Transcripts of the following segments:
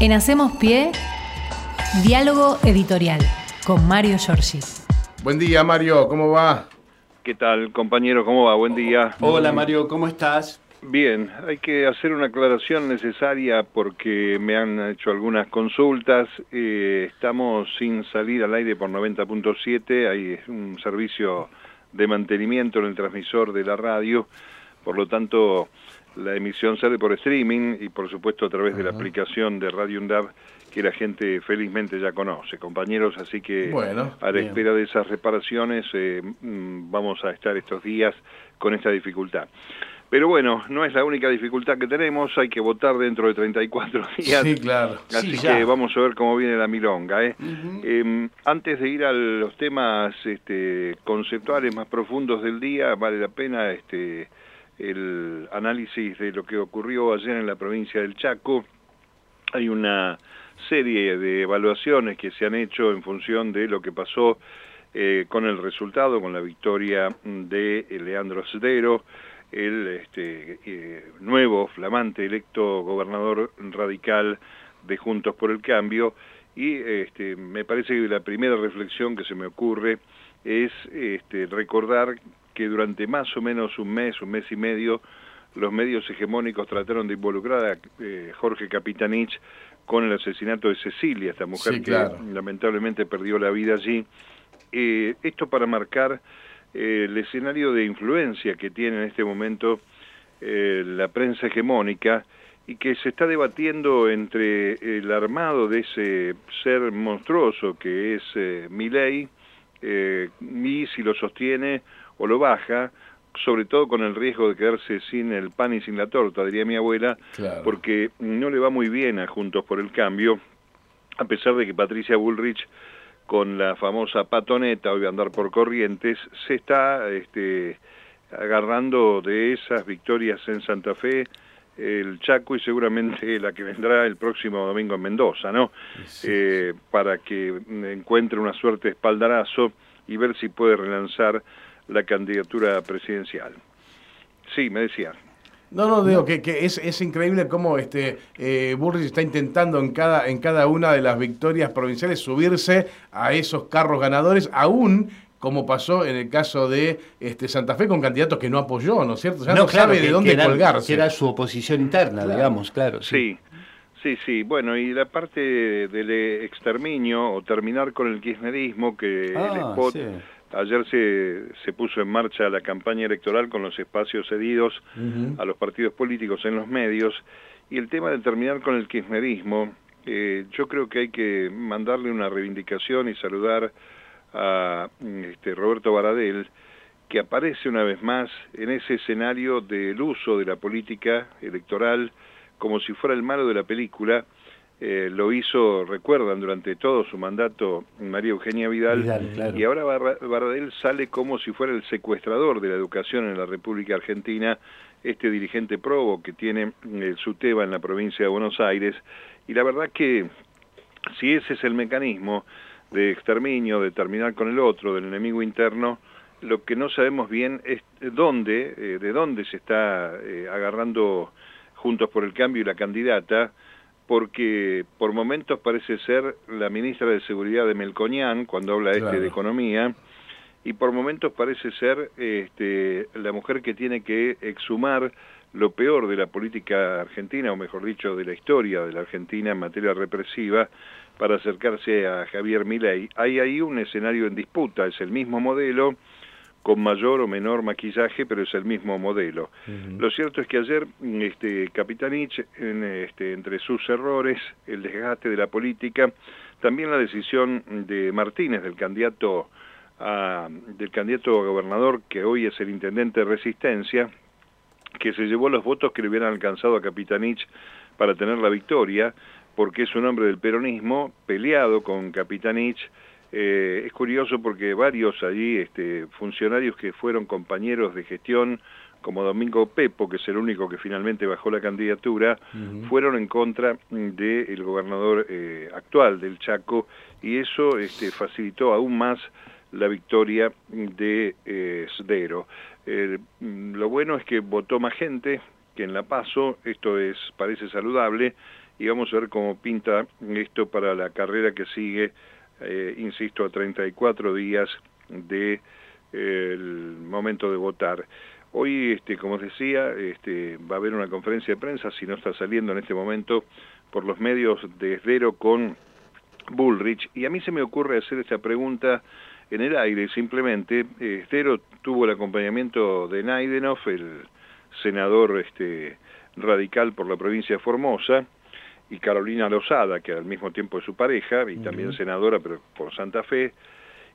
En Hacemos Pie, diálogo editorial con Mario Giorgi. Buen día, Mario, ¿cómo va? ¿Qué tal, compañero? ¿Cómo va? Buen día. Hola, Mario, ¿cómo estás? Bien, hay que hacer una aclaración necesaria porque me han hecho algunas consultas. Eh, estamos sin salir al aire por 90.7, hay un servicio de mantenimiento en el transmisor de la radio, por lo tanto la emisión sale por streaming y por supuesto a través de la aplicación de Radio UNDAV que la gente felizmente ya conoce, compañeros, así que Bueno, a la bien. espera de esas reparaciones eh, mm, vamos a estar estos días con esta dificultad. Pero bueno, no es la única dificultad que tenemos, hay que votar dentro de 34 días. Sí, claro. Así Sí, que vamos a ver cómo viene la milonga. ¿eh? Eh, antes de ir a los temas este, conceptuales más profundos del día, vale la pena este, el análisis de lo que ocurrió ayer en la provincia del Chaco. Hay una serie de evaluaciones que se han hecho en función de lo que pasó eh, con el resultado, con la victoria de eh, Leandro Cedero, el este, eh, nuevo flamante electo gobernador radical de Juntos por el Cambio. Y este, me parece que la primera reflexión que se me ocurre es este, recordar que durante más o menos un mes, un mes y medio, los medios hegemónicos trataron de involucrar a eh, Jorge Capitanich con el asesinato de Cecilia, esta mujer Sí, que lamentablemente perdió la vida allí. Eh, esto para marcar eh, el escenario de influencia que tiene en este momento la prensa hegemónica y que se está debatiendo entre el armado de ese ser monstruoso que es Milei y si lo sostiene o lo baja, sobre todo con el riesgo de quedarse sin el pan y sin la torta, diría mi abuela, Claro. porque no le va muy bien a Juntos por el Cambio, a pesar de que Patricia Bullrich con la famosa patoneta, hoy va a andar por corrientes, se está este, agarrando de esas victorias en Santa Fe, el Chaco y seguramente la que vendrá el próximo domingo en Mendoza, ¿no? Eh, para que encuentre una suerte de espaldarazo y ver si puede relanzar la candidatura presidencial. Sí, me decía. No, no, digo que, que es, es increíble cómo este eh, Bullrich está intentando en cada, en cada una de las victorias provinciales subirse a esos carros ganadores, aún como pasó en el caso de este, Santa Fe con candidatos que no apoyó, ¿no es cierto? Ya no, claro, sabe que- de dónde que era, colgarse. que era su oposición interna, digamos, claro. Sí, sí, sí. Bueno, y la parte del exterminio o terminar con el kirchnerismo, que el Ah, spot, sí. Ayer se, se puso en marcha la campaña electoral con los espacios cedidos a los partidos políticos en los medios, y el tema de terminar con el kirchnerismo, eh, yo creo que hay que mandarle una reivindicación y saludar a este, Roberto Baradel, que aparece una vez más en ese escenario del uso de la política electoral como si fuera el malo de la película. Eh, lo hizo, recuerdan, durante todo su mandato María Eugenia Vidal, Vidal, claro. y ahora Baradel sale como si fuera el secuestrador de la educación en la República Argentina, este dirigente probo que tiene eh, su teba en la provincia de Buenos Aires, y la verdad que si ese es el mecanismo de exterminio, de terminar con el otro, del enemigo interno, lo que no sabemos bien es dónde, eh, de dónde se está eh, agarrando Juntos por el Cambio y la candidata, porque por momentos parece ser la ministra de Seguridad de Melconian, cuando habla este de economía, y por momentos parece ser este, la mujer que tiene que exhumar lo peor de la política argentina, o mejor dicho, de la historia de la Argentina en materia represiva, para acercarse a Javier Milei. Hay ahí un escenario en disputa, es el mismo modelo, con mayor o menor maquillaje, pero es el mismo modelo. Lo cierto es que ayer este, Capitanich, en, este, entre sus errores, el desgaste de la política, también la decisión de Martínez, del candidato a, del candidato a gobernador, que hoy es el intendente de Resistencia, que se llevó los votos que le hubieran alcanzado a Capitanich para tener la victoria, porque es un hombre del peronismo, peleado con Capitanich. Eh, es curioso porque varios allí este, funcionarios que fueron compañeros de gestión, como Domingo Pepo, que es el único que finalmente bajó la candidatura, fueron en contra del gobernador eh, actual del Chaco, y eso este, facilitó aún más la victoria de eh, Sdero. Eh, lo bueno es que votó más gente, que en la PASO, esto es parece saludable, y vamos a ver cómo pinta esto para la carrera que sigue, eh, insisto, a 34 días de, momento de votar. Hoy, este, como os decía, este, va a haber una conferencia de prensa, si no está saliendo en este momento, por los medios de Esdero con Bullrich, y a mí se me ocurre hacer esta pregunta en el aire, simplemente. Esdero tuvo el acompañamiento de Naidenov, el senador este, radical por la provincia de Formosa, y Carolina Lozada, que al mismo tiempo es su pareja, y también senadora pero por Santa Fe,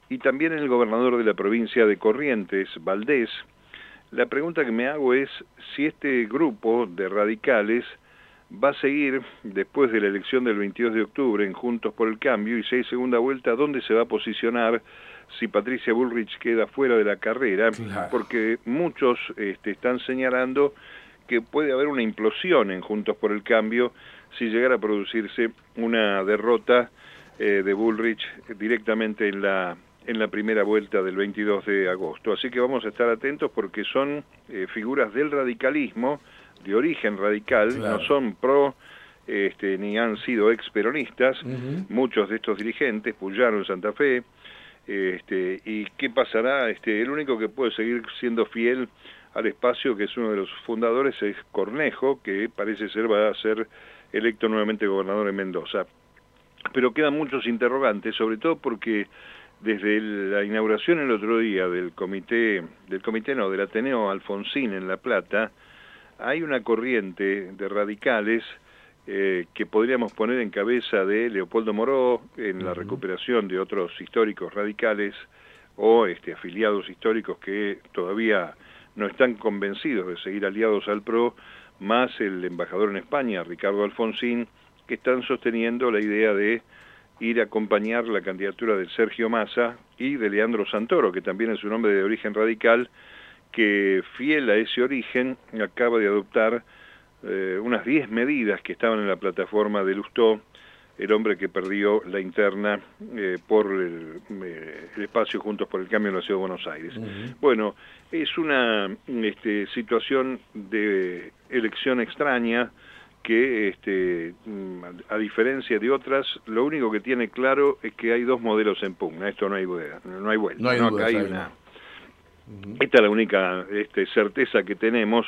y también el gobernador de la provincia de Corrientes, Valdés. La pregunta que me hago es si este grupo de radicales va a seguir después de la elección del 22 de octubre en Juntos por el Cambio y si hay segunda vuelta, ¿dónde se va a posicionar si Patricia Bullrich queda fuera de la carrera? Porque muchos este, están señalando que puede haber una implosión en Juntos por el Cambio si llegara a producirse una derrota eh, de Bullrich directamente en la en la primera vuelta del 22 de agosto. Así que vamos a estar atentos porque son eh, figuras del radicalismo, de origen radical, no son pro este, ni han sido ex peronistas, muchos de estos dirigentes, Puyaro Santa Fe, este, y qué pasará, este, el único que puede seguir siendo fiel al espacio, que es uno de los fundadores, es Cornejo, que parece ser va a ser electo nuevamente gobernador en Mendoza. Pero quedan muchos interrogantes, sobre todo porque desde la inauguración el otro día del comité, del comité no, del Ateneo Alfonsín en La Plata, hay una corriente de radicales eh, que podríamos poner en cabeza de Leopoldo Moró en la recuperación de otros históricos radicales o este, afiliados históricos que todavía no están convencidos de seguir aliados al PRO, más el embajador en España, Ricardo Alfonsín, que están sosteniendo la idea de ir a acompañar la candidatura de Sergio Massa y de Leandro Santoro, que también es un hombre de origen radical, que fiel a ese origen acaba de adoptar eh, unas 10 medidas que estaban en la plataforma de Lustó, el hombre que perdió la interna eh, por eh, el, espacio Juntos por el Cambio en la Ciudad de Buenos Aires. Bueno, es una este, situación de elección extraña que, este, mm, a diferencia de otras, lo único que tiene claro es que hay dos modelos en pugna. Esto no hay, no hay vuelta. No hay, una, Esta es la única este, certeza que tenemos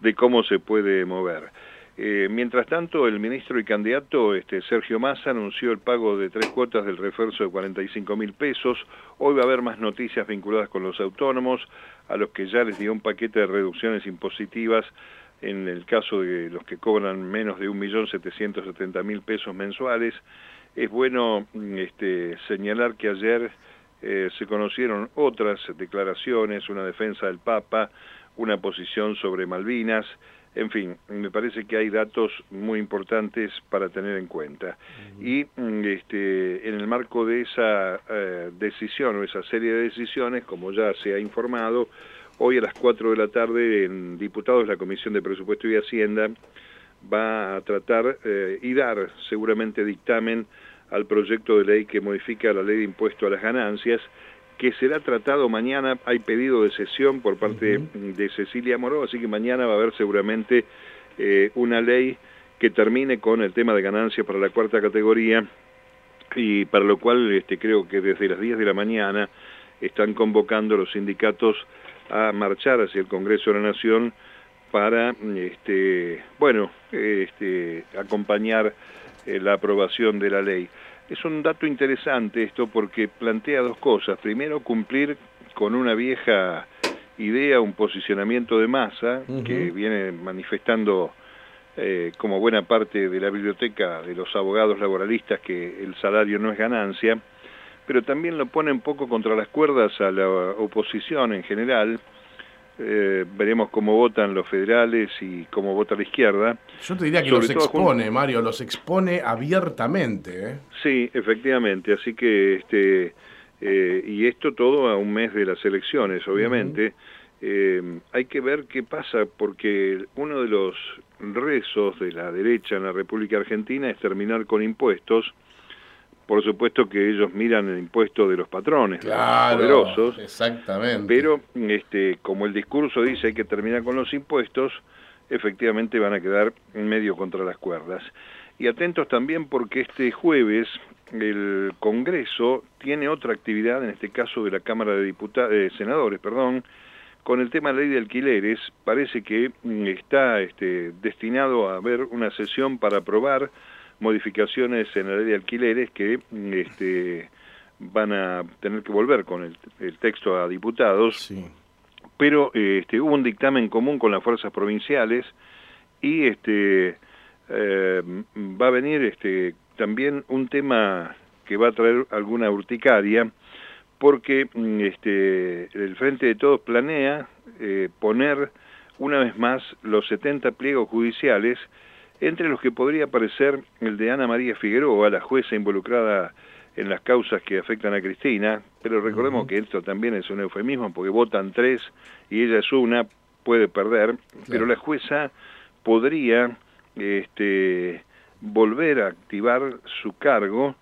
de cómo se puede mover. Eh, mientras tanto, el ministro y candidato este, Sergio Massa anunció el pago de tres cuotas del refuerzo de 45 mil pesos. Hoy va a haber más noticias vinculadas con los autónomos, a los que ya les dio un paquete de reducciones impositivas en el caso de los que cobran menos de 1.770.000 pesos mensuales. Es bueno este, señalar que ayer eh, se conocieron otras declaraciones, una defensa del Papa, una posición sobre Malvinas, en fin, me parece que hay datos muy importantes para tener en cuenta. Y mm, este, en el marco de esa eh, decisión o esa serie de decisiones, como ya se ha informado, hoy a las 4 de la tarde en Diputados, la Comisión de Presupuesto y Hacienda va a tratar eh, y dar seguramente dictamen al proyecto de ley que modifica la ley de impuesto a las ganancias, que será tratado mañana. Hay pedido de sesión por parte de Cecilia Moró, así que mañana va a haber seguramente eh, una ley que termine con el tema de ganancias para la cuarta categoría y para lo cual este, creo que desde las 10 de la mañana están convocando los sindicatos a marchar hacia el Congreso de la Nación para, este, bueno, este, acompañar eh, la aprobación de la ley. Es un dato interesante esto porque plantea dos cosas. Primero, cumplir con una vieja idea, un posicionamiento de masa que viene manifestando eh, como buena parte de la biblioteca de los abogados laboralistas que el salario no es ganancia, pero también lo pone un poco contra las cuerdas a la oposición en general, eh, veremos cómo votan los federales y cómo vota la izquierda. Yo te diría que los expone, Mario, los expone abiertamente. ¿eh? Sí, efectivamente, así que, este, eh, y esto todo a un mes de las elecciones, obviamente. hay que ver qué pasa, porque uno de los rezos de la derecha en la República Argentina es terminar con impuestos, por supuesto que ellos miran el impuesto de los patrones, claro, poderosos. Exactamente. Pero este, como el discurso dice hay que terminar con los impuestos, efectivamente van a quedar en medio contra las cuerdas. Y atentos también porque este jueves el Congreso tiene otra actividad, en este caso de la Cámara de Diputados, de Senadores, perdón, con el tema de la ley de alquileres. Parece que está este, destinado a haber una sesión para aprobar modificaciones en la ley de alquileres que este, van a tener que volver con el, texto a diputados. Pero este, hubo un dictamen común con las fuerzas provinciales y este, eh, va a venir este, también un tema que va a traer alguna urticaria, porque este, el Frente de Todos planea eh, poner una vez más los 70 pliegos judiciales, entre los que podría aparecer el de Ana María Figueroa, la jueza involucrada en las causas que afectan a Cristina, pero recordemos que esto también es un eufemismo porque votan tres y ella es una, puede perder, pero la jueza podría este, volver a activar su cargo,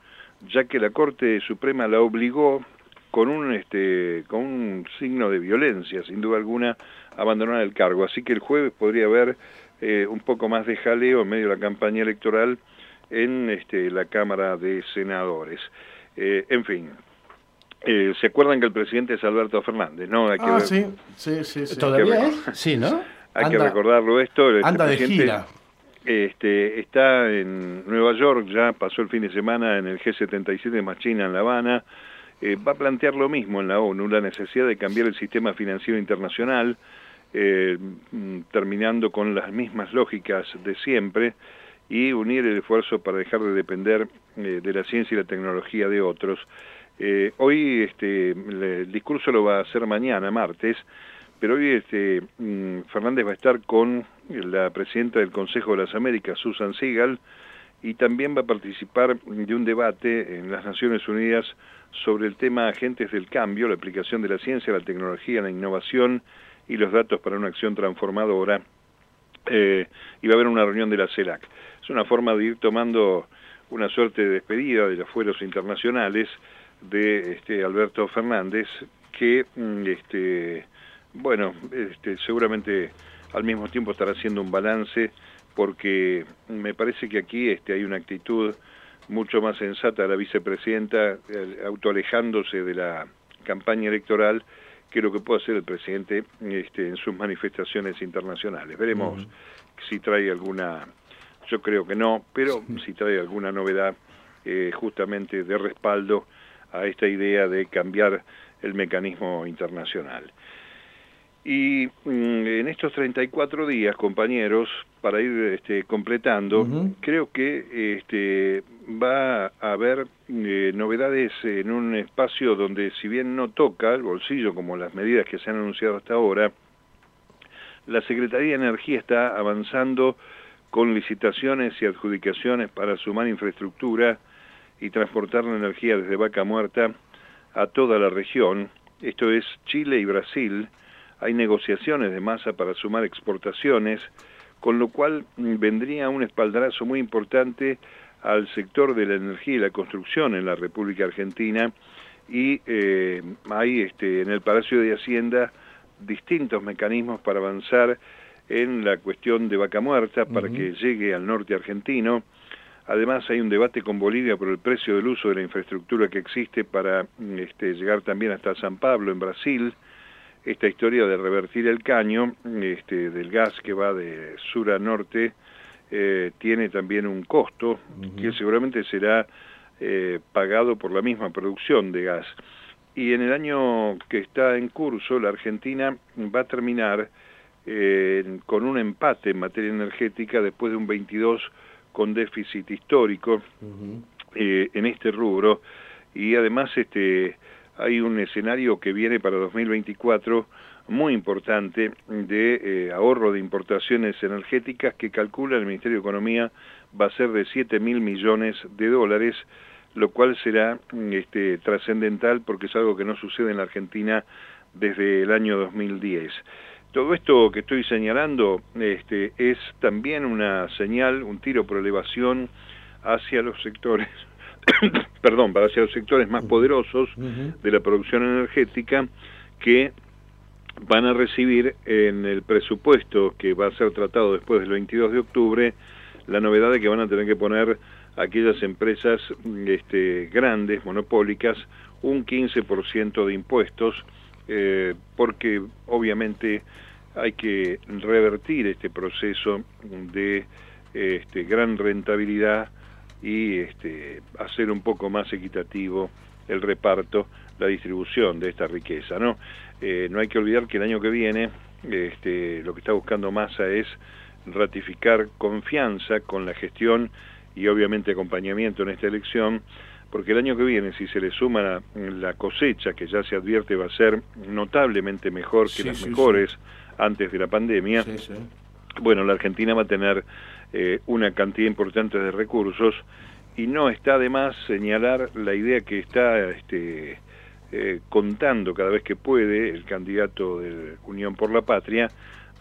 ya que la Corte Suprema la obligó con un este con un signo de violencia, sin duda alguna, a abandonar el cargo. Así que el jueves podría haber eh, un poco más de jaleo en medio de la campaña electoral en este, la Cámara de Senadores. Eh, en fin, eh, ¿se acuerdan que el presidente es Alberto Fernández? ¿no? Hay que ah, sí, sí, sí, ¿Todavía es? Sí, ¿no? Hay que recordarlo esto. Este anda de gira este, está en Nueva York, ya pasó el fin de semana en el G77 más China en La Habana, eh, va a plantear lo mismo en la ONU, la necesidad de cambiar el sistema financiero internacional, eh, mm, terminando con las mismas lógicas de siempre y unir el esfuerzo para dejar de depender eh, de la ciencia y la tecnología de otros. hoy este, el discurso lo va a hacer mañana, martes, pero hoy este, mm, Fernández va a estar con la presidenta del Consejo de las Américas, Susan Seagal, y también va a participar de un debate en las Naciones Unidas sobre el tema agentes del cambio, la aplicación de la ciencia, la tecnología, la innovación y los datos para una acción transformadora. Eh, y va a haber una reunión de la CELAC. Es una forma de ir tomando una suerte de despedida de los fueros internacionales de este, Alberto Fernández, que mm, este, bueno, este, seguramente al mismo tiempo estará haciendo un balance porque me parece que aquí hay una actitud mucho más sensata de la vicepresidenta, autoalejándose de la campaña electoral que lo que puede hacer el presidente este, en sus manifestaciones internacionales. Veremos si trae alguna, yo creo que no, pero si trae alguna novedad eh, justamente de respaldo a esta idea de cambiar el mecanismo internacional. Y mm, en estos 34 días, compañeros, para ir este, completando, creo que este, va a haber eh, novedades en un espacio donde, si bien no toca el bolsillo como las medidas que se han anunciado hasta ahora, la Secretaría de Energía está avanzando con licitaciones y adjudicaciones para sumar infraestructura y transportar la energía desde Vaca Muerta a toda la región, esto es Chile y Brasil, hay negociaciones de masa para sumar exportaciones, con lo cual mm, vendría un espaldarazo muy importante al sector de la energía y la construcción en la República Argentina y eh, hay este, en el Palacio de Hacienda distintos mecanismos para avanzar en la cuestión de vaca muerta para que llegue al norte argentino. Además hay un debate con Bolivia por el precio del uso de la infraestructura que existe para mm, este, llegar también hasta San Pablo en Brasil esta historia de revertir el caño este, del gas que va de sur a norte eh, tiene también un costo que seguramente será eh, pagado por la misma producción de gas. Y en el año que está en curso, la Argentina va a terminar eh, con un empate en materia energética después de un 22 con déficit histórico en este rubro. Y además este, hay un escenario que viene para 2024 muy importante de eh, ahorro de importaciones energéticas que calcula el Ministerio de Economía va a ser de 7 mil millones de dólares, lo cual será este, trascendental porque es algo que no sucede en la Argentina desde el año 2010. Todo esto que estoy señalando este, es también una señal, un tiro por elevación hacia los sectores perdón, para hacia los sectores más poderosos de la producción energética que van a recibir en el presupuesto que va a ser tratado después del 22 de octubre la novedad de que van a tener que poner aquellas empresas este, grandes, monopólicas, un 15% de impuestos, eh, porque obviamente hay que revertir este proceso de este, gran rentabilidad y este, hacer un poco más equitativo el reparto, la distribución de esta riqueza. No, eh, no hay que olvidar que el año que viene este, lo que está buscando Massa es ratificar confianza con la gestión y obviamente acompañamiento en esta elección, porque el año que viene, si se le suma la, cosecha, que ya se advierte va a ser notablemente mejor que las mejores antes de la pandemia, bueno, la Argentina va a tener eh, una cantidad importante de recursos y no está de más señalar la idea que está este, eh, contando cada vez que puede el candidato de Unión por la Patria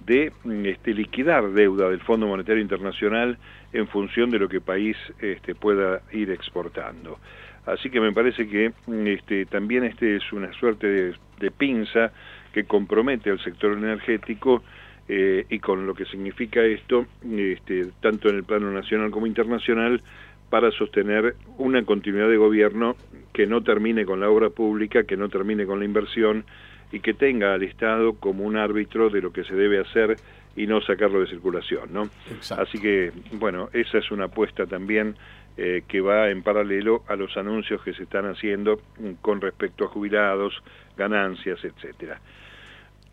de este, liquidar deuda del Fondo Monetario Internacional en función de lo que país este, pueda ir exportando. Así que me parece que este, también este es una suerte de, pinza que compromete al sector energético eh, y con lo que significa esto, este, tanto en el plano nacional como internacional, para sostener una continuidad de gobierno que no termine con la obra pública, que no termine con la inversión y que tenga al Estado como un árbitro de lo que se debe hacer y no sacarlo de circulación, ¿no? Así que, bueno, esa es una apuesta también eh, que va en paralelo a los anuncios que se están haciendo con respecto a jubilados, ganancias, etcétera.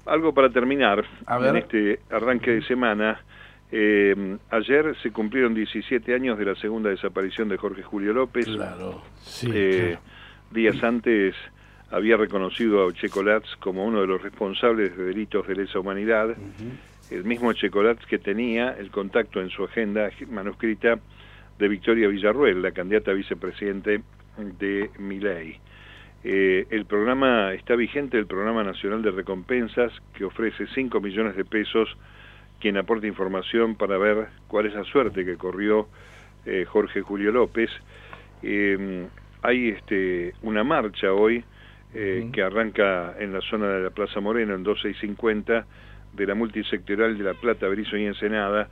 Algo para terminar, en este arranque de semana, eh, ayer se cumplieron 17 años de la segunda desaparición de Jorge Julio López. Claro, sí. Eh, días antes había reconocido a Checolatz como uno de los responsables de delitos de lesa humanidad, el mismo Checolatz que tenía el contacto en su agenda manuscrita de Victoria Villarruel, la candidata a vicepresidente de Miley. Eh, el programa está vigente, el Programa Nacional de Recompensas, que ofrece 5 millones de pesos quien aporta información para ver cuál es la suerte que corrió eh, Jorge Julio López. Eh, hay este, una marcha hoy eh, que arranca en la zona de la Plaza Moreno, en 12 y 50, de la multisectorial de La Plata, Berizo y Ensenada,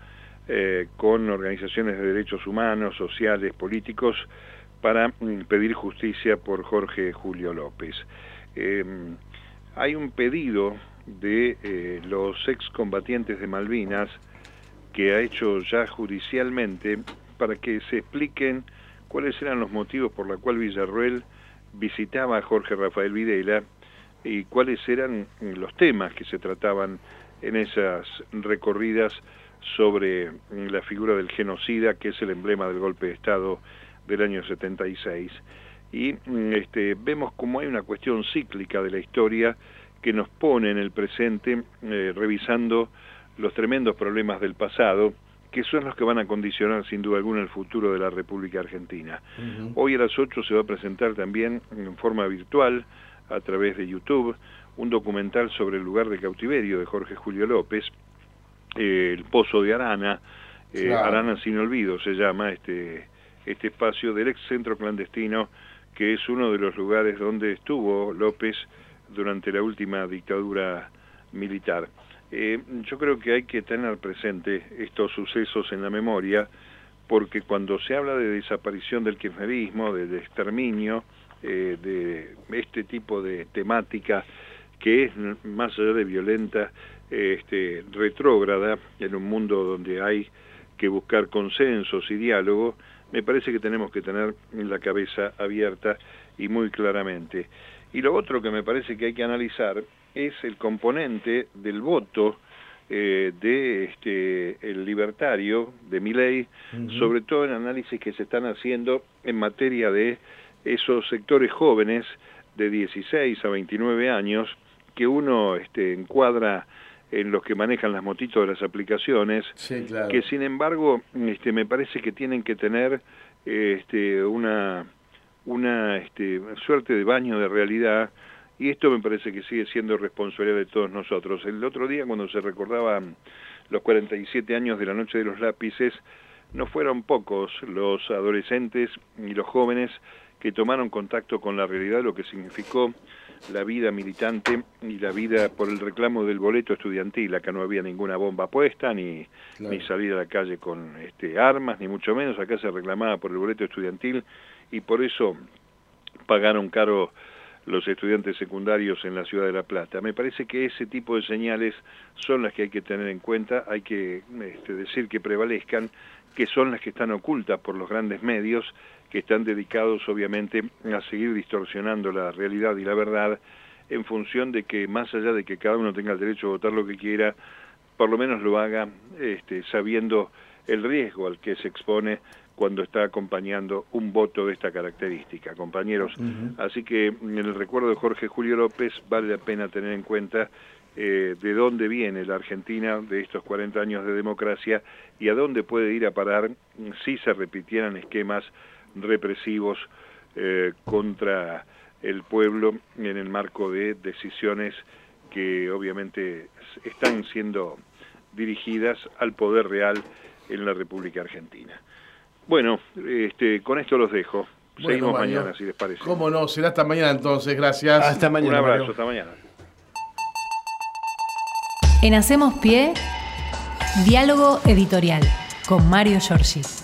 con organizaciones de derechos humanos, sociales, políticos, para mm, pedir justicia por Jorge Julio López. Em, hay un pedido de eh, los excombatientes de Malvinas que ha hecho ya judicialmente para que se expliquen cuáles eran los motivos por los cuales Villarruel visitaba a Jorge Rafael Videla y cuáles eran los temas que se trataban en esas recorridas sobre la figura del genocida, que es el emblema del golpe de Estado del año 76. Y este, vemos como hay una cuestión cíclica de la historia que nos pone en el presente eh, revisando los tremendos problemas del pasado que son los que van a condicionar sin duda alguna el futuro de la República Argentina. Hoy a las 8 se va a presentar también en forma virtual, a través de YouTube, un documental sobre el lugar de cautiverio de Jorge Julio López, eh, el Pozo de Arana, eh, Arana sin olvido se llama este, este espacio del ex centro clandestino, que es uno de los lugares donde estuvo López durante la última dictadura militar. Eh, yo creo que hay que tener presente estos sucesos en la memoria, porque cuando se habla de desaparición del kirchnerismo, de, exterminio, eh, de este tipo de temática que es más allá de violenta, este, retrógrada, en un mundo donde hay que buscar consensos y diálogo, me parece que tenemos que tener la cabeza abierta y muy claramente. Y lo otro que me parece que hay que analizar es el componente del voto eh, de este, el libertario, de mi ley, sobre todo en análisis que se están haciendo en materia de esos sectores jóvenes de 16 a 29 años que uno este, encuadra en los que manejan las motitos de las aplicaciones, que sin embargo este, me parece que tienen que tener este, una, una este, suerte de baño de realidad y esto me parece que sigue siendo responsabilidad de todos nosotros. El otro día, cuando se recordaban los 47 años de la Noche de los Lápices, no fueron pocos los adolescentes y los jóvenes que tomaron contacto con la realidad, lo que significó la vida militante y la vida por el reclamo del boleto estudiantil. Acá no había ninguna bomba puesta, ni, ni salir a la calle con este, armas, ni mucho menos. Acá se reclamaba por el boleto estudiantil y por eso pagaron caro los estudiantes secundarios en la ciudad de La Plata. Me parece que ese tipo de señales son las que hay que tener en cuenta, hay que este, decir que prevalezcan, que son las que están ocultas por los grandes medios, que están dedicados obviamente a seguir distorsionando la realidad y la verdad en función de que más allá de que cada uno tenga el derecho a votar lo que quiera, por lo menos lo haga este, sabiendo el riesgo al que se expone cuando está acompañando un voto de esta característica, compañeros. Así que en el recuerdo de Jorge Julio López vale la pena tener en cuenta eh, de dónde viene la Argentina de estos 40 años de democracia y a dónde puede ir a parar si se repitieran esquemas represivos eh, contra el pueblo en el marco de decisiones que obviamente están siendo dirigidas al poder real en la República Argentina. Bueno, este, con esto los dejo. Seguimos mañana, si les parece. ¿Cómo no? Será hasta mañana entonces. Gracias. Hasta mañana. Un abrazo, hasta mañana. En Hacemos Pie, diálogo editorial con Mario Giorgi.